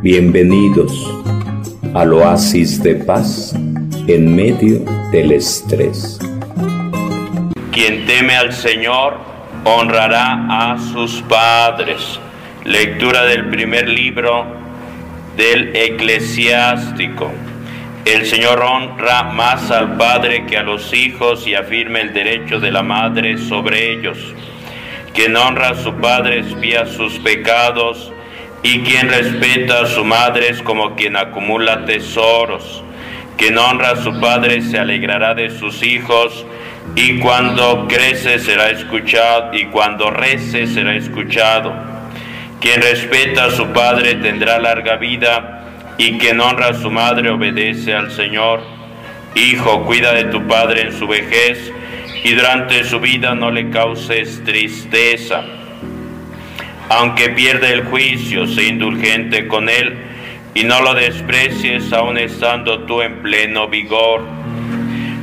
Bienvenidos al oasis de paz en medio del estrés. Quien teme al Señor honrará a sus padres. Lectura del primer libro del eclesiástico. El Señor honra más al Padre que a los hijos y afirma el derecho de la madre sobre ellos. Quien honra a su Padre espía sus pecados y quien respeta a su madre es como quien acumula tesoros. Quien honra a su padre se alegrará de sus hijos, y cuando crece será escuchado, y cuando rece será escuchado. Quien respeta a su padre tendrá larga vida, y quien honra a su madre obedece al Señor. Hijo, cuida de tu padre en su vejez, y durante su vida no le causes tristeza aunque pierda el juicio, sé indulgente con él y no lo desprecies aun estando tú en pleno vigor,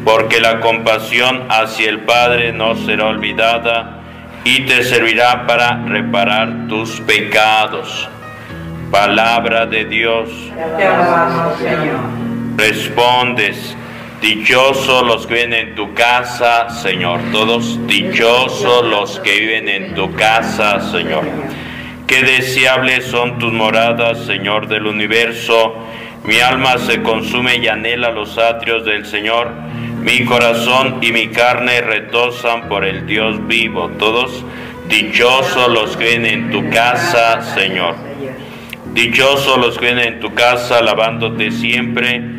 porque la compasión hacia el Padre no será olvidada y te servirá para reparar tus pecados. Palabra de Dios. Respondes, dichosos los que viven en tu casa, Señor. Todos dichosos los que viven en tu casa, Señor. Qué deseables son tus moradas, Señor del universo. Mi alma se consume y anhela los atrios del Señor. Mi corazón y mi carne retosan por el Dios vivo. Todos dichosos los que vienen en tu casa, Señor. Dichosos los que vienen en tu casa, alabándote siempre.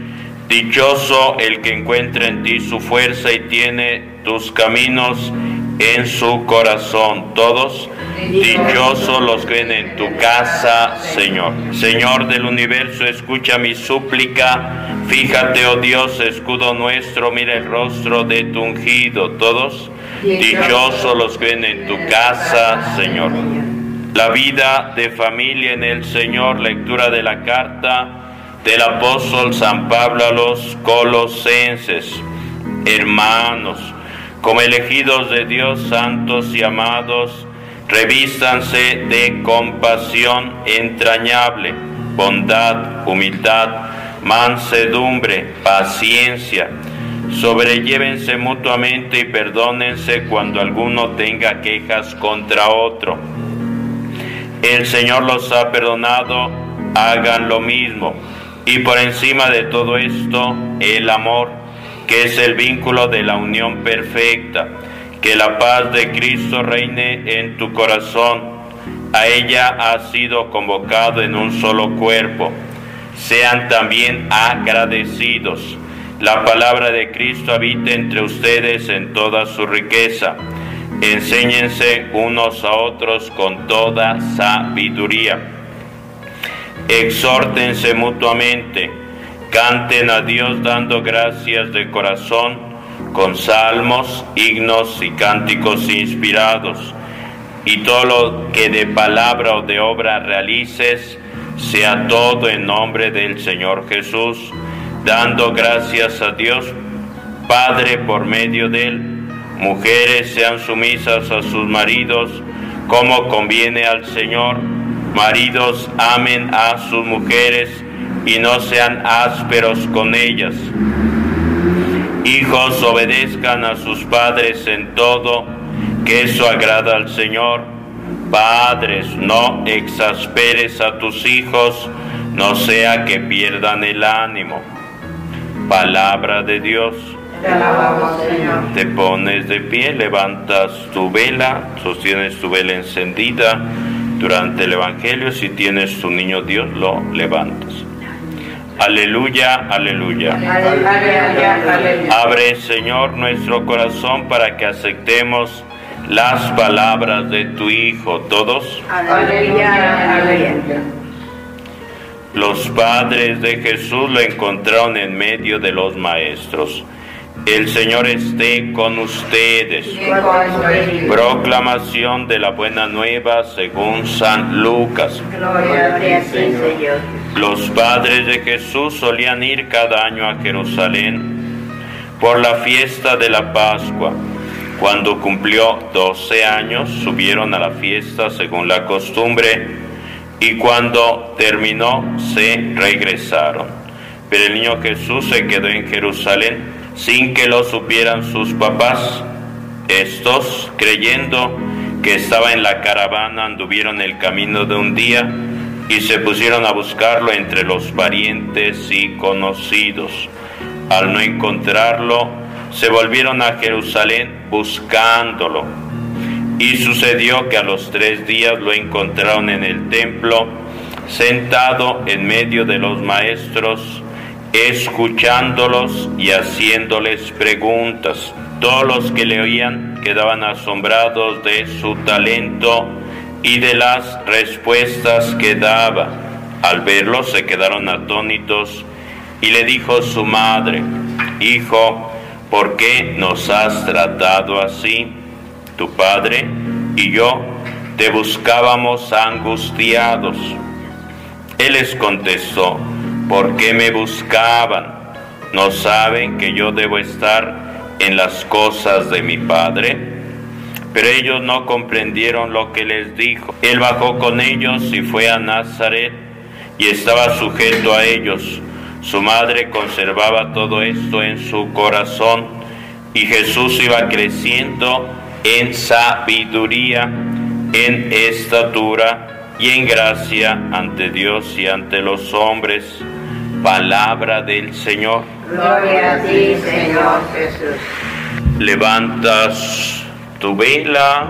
Dichoso el que encuentra en ti su fuerza y tiene tus caminos en su corazón. Todos dichosos los que ven en tu casa, Señor. Señor del universo, escucha mi súplica. Fíjate, oh Dios, escudo nuestro, mira el rostro de tu ungido. Todos dichosos los que ven en tu casa, Señor. La vida de familia en el Señor, lectura de la carta del apóstol San Pablo a los colosenses. Hermanos, como elegidos de Dios, santos y amados, revístanse de compasión entrañable, bondad, humildad, mansedumbre, paciencia. Sobrellévense mutuamente y perdónense cuando alguno tenga quejas contra otro. El Señor los ha perdonado, hagan lo mismo. Y por encima de todo esto, el amor que es el vínculo de la unión perfecta. Que la paz de Cristo reine en tu corazón. A ella has sido convocado en un solo cuerpo. Sean también agradecidos. La palabra de Cristo habite entre ustedes en toda su riqueza. Enséñense unos a otros con toda sabiduría. Exhórtense mutuamente Canten a Dios dando gracias de corazón con salmos, himnos y cánticos inspirados. Y todo lo que de palabra o de obra realices, sea todo en nombre del Señor Jesús, dando gracias a Dios Padre por medio de él. Mujeres sean sumisas a sus maridos como conviene al Señor. Maridos amen a sus mujeres y no sean ásperos con ellas. Hijos, obedezcan a sus padres en todo, que eso agrada al Señor. Padres, no exasperes a tus hijos, no sea que pierdan el ánimo. Palabra de Dios. Te alabamos, Señor. Te pones de pie, levantas tu vela, sostienes tu vela encendida durante el Evangelio. Si tienes tu niño Dios, lo levantas. Aleluya, aleluya. Abre, Señor, nuestro corazón para que aceptemos las palabras de tu Hijo. ¿Todos? Aleluya, aleluya. Los padres de Jesús lo encontraron en medio de los maestros. El Señor esté con ustedes. Proclamación de la buena nueva según San Lucas. Los padres de Jesús solían ir cada año a Jerusalén por la fiesta de la Pascua. Cuando cumplió 12 años, subieron a la fiesta según la costumbre, Y cuando terminó, se regresaron. Pero el niño Jesús se quedó en Jerusalén sin que lo supieran sus papás. Estos, creyendo que estaba en la caravana, anduvieron el camino de un día y se pusieron a buscarlo entre los parientes y conocidos. Al no encontrarlo, se volvieron a Jerusalén buscándolo. Y sucedió que a los tres días lo encontraron en el templo, sentado en medio de los maestros, escuchándolos y haciéndoles preguntas. Todos los que le oían quedaban asombrados de su talento y de las respuestas que daba. Al verlo se quedaron atónitos y le dijo su madre, Hijo, ¿por qué nos has tratado así? Tu padre y yo te buscábamos angustiados. Él les contestó, ¿por qué me buscaban? ¿No saben que yo debo estar en las cosas de mi padre? Pero ellos no comprendieron lo que les dijo. Él bajó con ellos y fue a Nazaret y estaba sujeto a ellos. Su madre conservaba todo esto en su corazón y Jesús iba creciendo en sabiduría, en estatura y en gracia ante Dios y ante los hombres. Palabra del Señor. Gloria a ti, Señor Jesús. Levantas tu vela,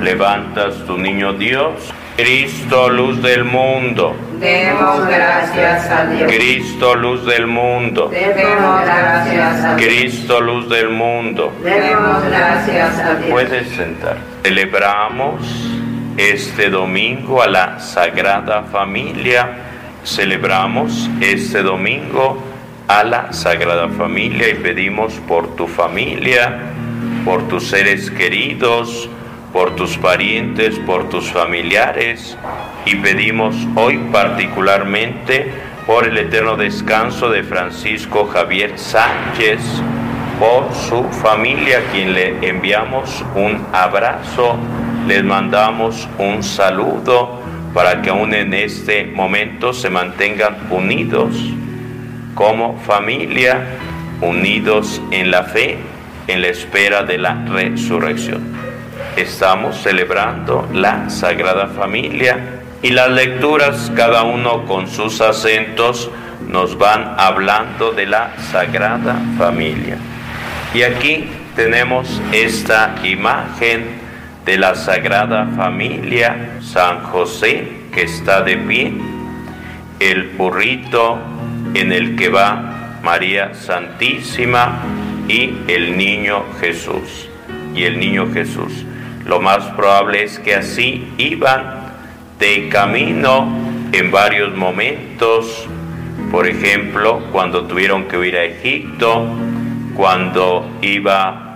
levantas tu niño Dios, Cristo, luz del mundo. Demos gracias a Dios. Cristo, luz del mundo. Demos gracias a Dios. Cristo, luz del mundo. Demos gracias a Dios. Puedes sentar. Celebramos este domingo a la Sagrada Familia. Celebramos este domingo a la Sagrada Familia y pedimos por tu familia, por tus seres queridos, por tus parientes, por tus familiares. Y pedimos hoy particularmente por el eterno descanso de Francisco Javier Sánchez, por su familia, a quien le enviamos un abrazo, les mandamos un saludo para que aún en este momento se mantengan unidos como familia, unidos en la fe, en la espera de la resurrección. Estamos celebrando la Sagrada Familia y las lecturas, cada uno con sus acentos, nos van hablando de la Sagrada Familia. Y aquí tenemos esta imagen de la Sagrada Familia, San José que está de pie, el burrito en el que va María Santísima y el niño Jesús. Y el niño Jesús. Lo más probable es que así iban de camino en varios momentos, por ejemplo, cuando tuvieron que ir a Egipto, cuando iba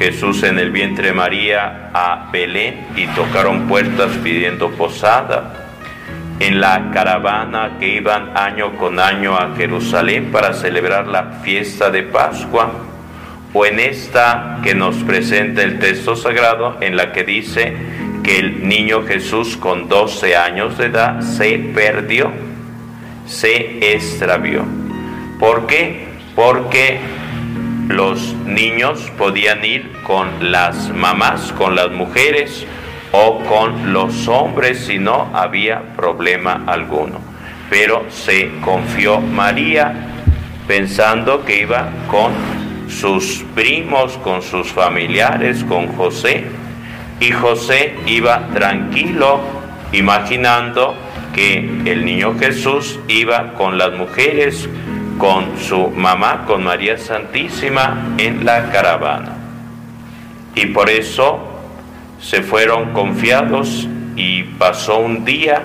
Jesús en el vientre María a Belén y tocaron puertas pidiendo posada, en la caravana que iban año con año a Jerusalén para celebrar la fiesta de Pascua, o en esta que nos presenta el texto sagrado, en la que dice que el niño Jesús con 12 años de edad se perdió, se extravió. ¿Por qué? Porque los niños podían ir con las mamás, con las mujeres o con los hombres si no había problema alguno. Pero se confió María pensando que iba con sus primos, con sus familiares, con José. Y José iba tranquilo, imaginando que el niño Jesús iba con las mujeres, con su mamá, con María Santísima, en la caravana. Y por eso se fueron confiados y pasó un día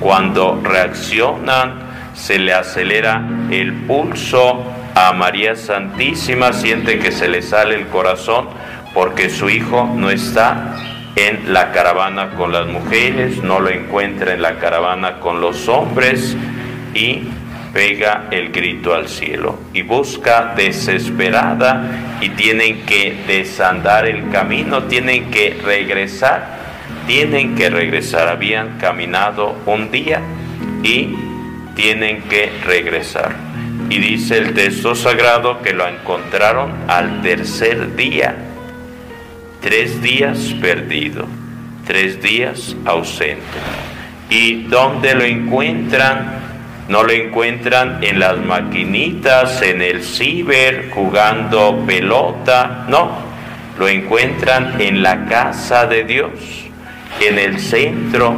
cuando reaccionan, se le acelera el pulso, a María Santísima, siente que se le sale el corazón porque su hijo no está en la caravana con las mujeres, no lo encuentra en la caravana con los hombres y pega el grito al cielo y busca desesperada y tienen que desandar el camino, tienen que regresar tienen que regresar. Habían caminado un día y tienen que regresar. Y dice el texto sagrado que lo encontraron al tercer día. Tres días perdido, tres días ausente. ¿Y dónde lo encuentran? No lo encuentran en las maquinitas, en el ciber, jugando pelota, no, lo encuentran en la casa de Dios, en el centro,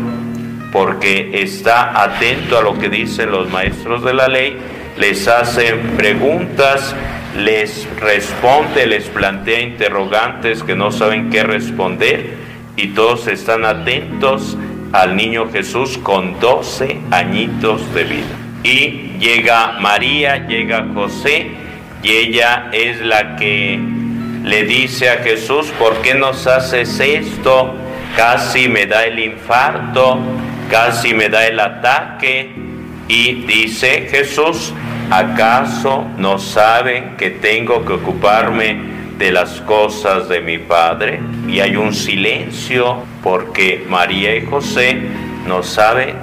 porque está atento a lo que dicen los maestros de la ley, les hacen preguntas, les responde, les plantea interrogantes que no saben qué responder y todos están atentos al niño Jesús con 12 añitos de vida. Y llega María, llega José y ella es la que le dice a Jesús, ¿por qué nos haces esto? Casi me da el infarto, casi me da el ataque. Y dice Jesús, ¿acaso no saben que tengo que ocuparme de las cosas de mi Padre. Y hay un silencio porque María y José no saben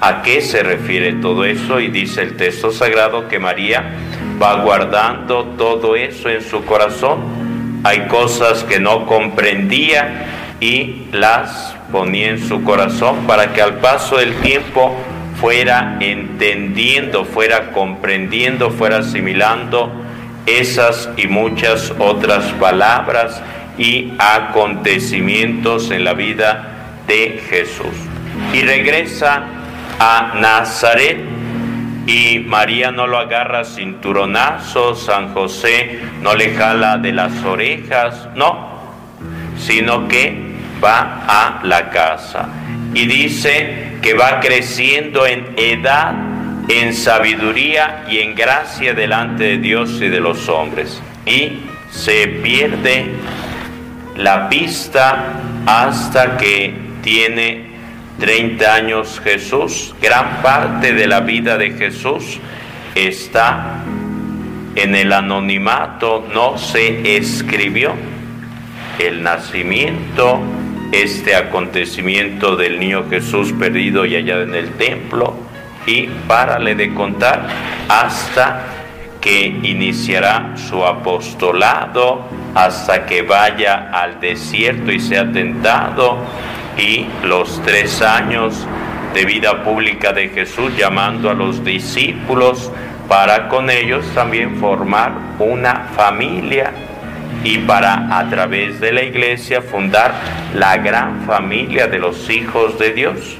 a qué se refiere todo eso y dice el texto sagrado que María va guardando todo eso en su corazón. Hay cosas que no comprendía y las ponía en su corazón para que al paso del tiempo fuera entendiendo, fuera comprendiendo, fuera asimilando esas y muchas otras palabras y acontecimientos en la vida de Jesús. Y regresa a Nazaret y María no lo agarra cinturonazo, San José no le jala de las orejas, no, sino que va a la casa. Y dice que va creciendo en edad en sabiduría y en gracia delante de Dios y de los hombres. Y se pierde la pista hasta que tiene 30 años Jesús. Gran parte de la vida de Jesús está en el anonimato, no se escribió. El nacimiento, este acontecimiento del niño Jesús perdido y allá en el templo, y párale de contar hasta que iniciará su apostolado, hasta que vaya al desierto y sea tentado, y los tres años de vida pública de Jesús llamando a los discípulos para con ellos también formar una familia y para a través de la iglesia fundar la gran familia de los hijos de Dios.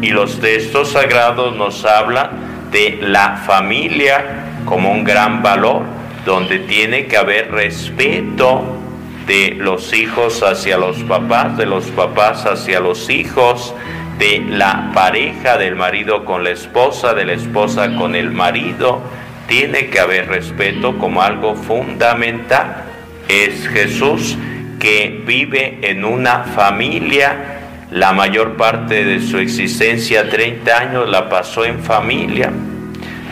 Y los textos sagrados nos hablan de la familia como un gran valor, donde tiene que haber respeto de los hijos hacia los papás, de los papás hacia los hijos, de la pareja del marido con la esposa, de la esposa con el marido. Tiene que haber respeto como algo fundamental. Es Jesús que vive en una familia la mayor parte de su existencia, 30 años, la pasó en familia.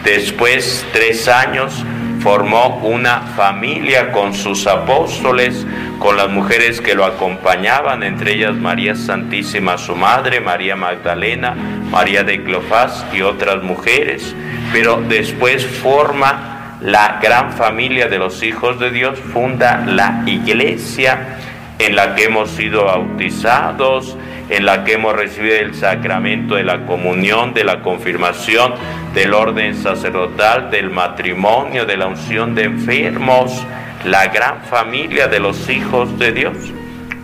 Después, tres años, formó una familia con sus apóstoles, con las mujeres que lo acompañaban, entre ellas María Santísima, su madre, María Magdalena, María de Cleofás y otras mujeres. Pero después forma la gran familia de los hijos de Dios, funda la iglesia en la que hemos sido bautizados, en la que hemos recibido el sacramento de la comunión, de la confirmación, del orden sacerdotal, del matrimonio, de la unción de enfermos, la gran familia de los hijos de Dios.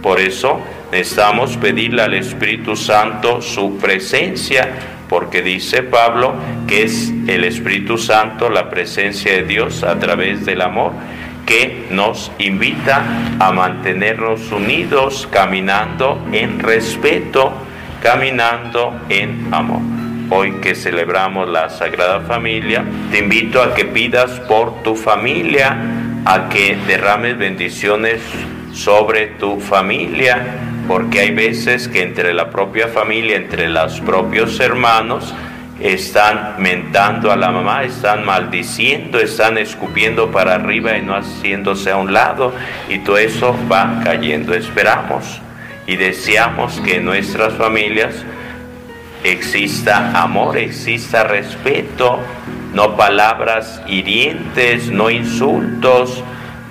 Por eso necesitamos pedirle al Espíritu Santo su presencia, porque dice Pablo que es el Espíritu Santo la presencia de Dios a través del amor que nos invita a mantenernos unidos, caminando en respeto, caminando en amor. Hoy que celebramos la Sagrada Familia, te invito a que pidas por tu familia, a que derrames bendiciones sobre tu familia, porque hay veces que entre la propia familia, entre los propios hermanos, están mentando a la mamá, están maldiciendo, están escupiendo para arriba y no haciéndose a un lado y todo eso va cayendo. Esperamos y deseamos que en nuestras familias exista amor, exista respeto, no palabras hirientes, no insultos,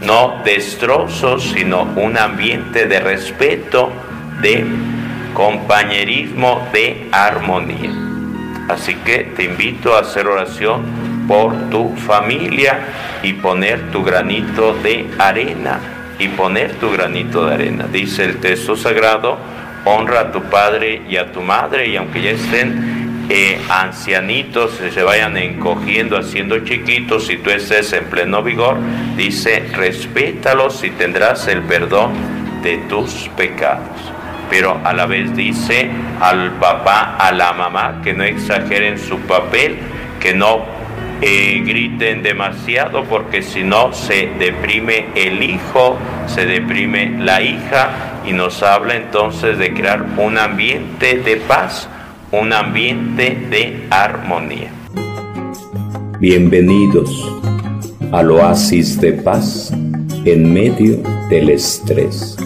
no destrozos, sino un ambiente de respeto, de compañerismo, de armonía. Así que te invito a hacer oración por tu familia y poner tu granito de arena y poner tu granito de arena. Dice el texto sagrado, honra a tu padre y a tu madre y aunque ya estén eh, ancianitos, se vayan encogiendo, haciendo chiquitos, si tú estés en pleno vigor, dice, respétalos y tendrás el perdón de tus pecados. Pero a la vez dice al papá, a la mamá, que no exageren su papel, que no eh, griten demasiado porque si no se deprime el hijo, se deprime la hija y nos habla entonces de crear un ambiente de paz, un ambiente de armonía. Bienvenidos al oasis de paz en medio del estrés.